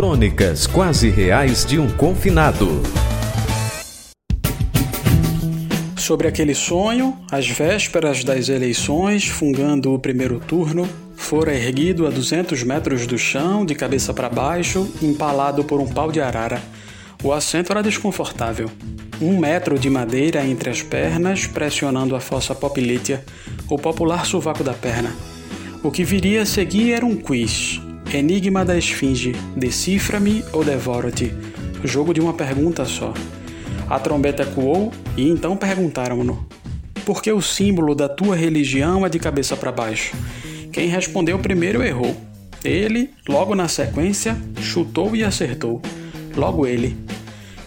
Crônicas quase reais de um confinado. Sobre aquele sonho, às vésperas das eleições, fungando o primeiro turno, fora erguido a 200 metros do chão, de cabeça para baixo, empalado por um pau de arara. O assento era desconfortável. Um metro de madeira entre as pernas, pressionando a fossa popilítea, o popular sovaco da perna. O que viria a seguir era um quiz. Enigma da Esfinge, decifra-me ou devora-te. Jogo de uma pergunta só. A trombeta ecoou e então perguntaram-no: Por que o símbolo da tua religião é de cabeça para baixo? Quem respondeu primeiro errou. Ele, logo na sequência, chutou e acertou. Logo ele.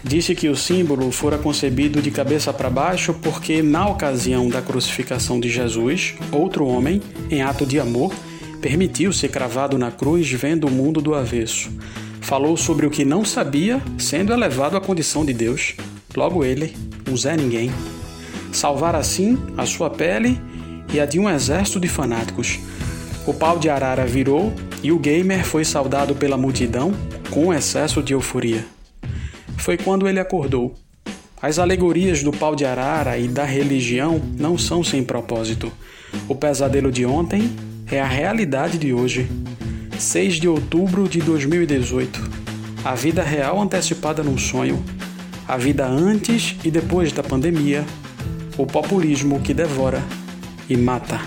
Disse que o símbolo fora concebido de cabeça para baixo porque, na ocasião da crucificação de Jesus, outro homem, em ato de amor, permitiu ser cravado na cruz vendo o mundo do avesso. Falou sobre o que não sabia, sendo elevado à condição de Deus. Logo ele, um Zé Ninguém. Salvar assim a sua pele e a de um exército de fanáticos. O pau de arara virou e o gamer foi saudado pela multidão com excesso de euforia. Foi quando ele acordou. As alegorias do pau de arara e da religião não são sem propósito. O pesadelo de ontem é a realidade de hoje. 6 de outubro de 2018. A vida real antecipada num sonho a vida antes e depois da pandemia, o populismo que devora e mata.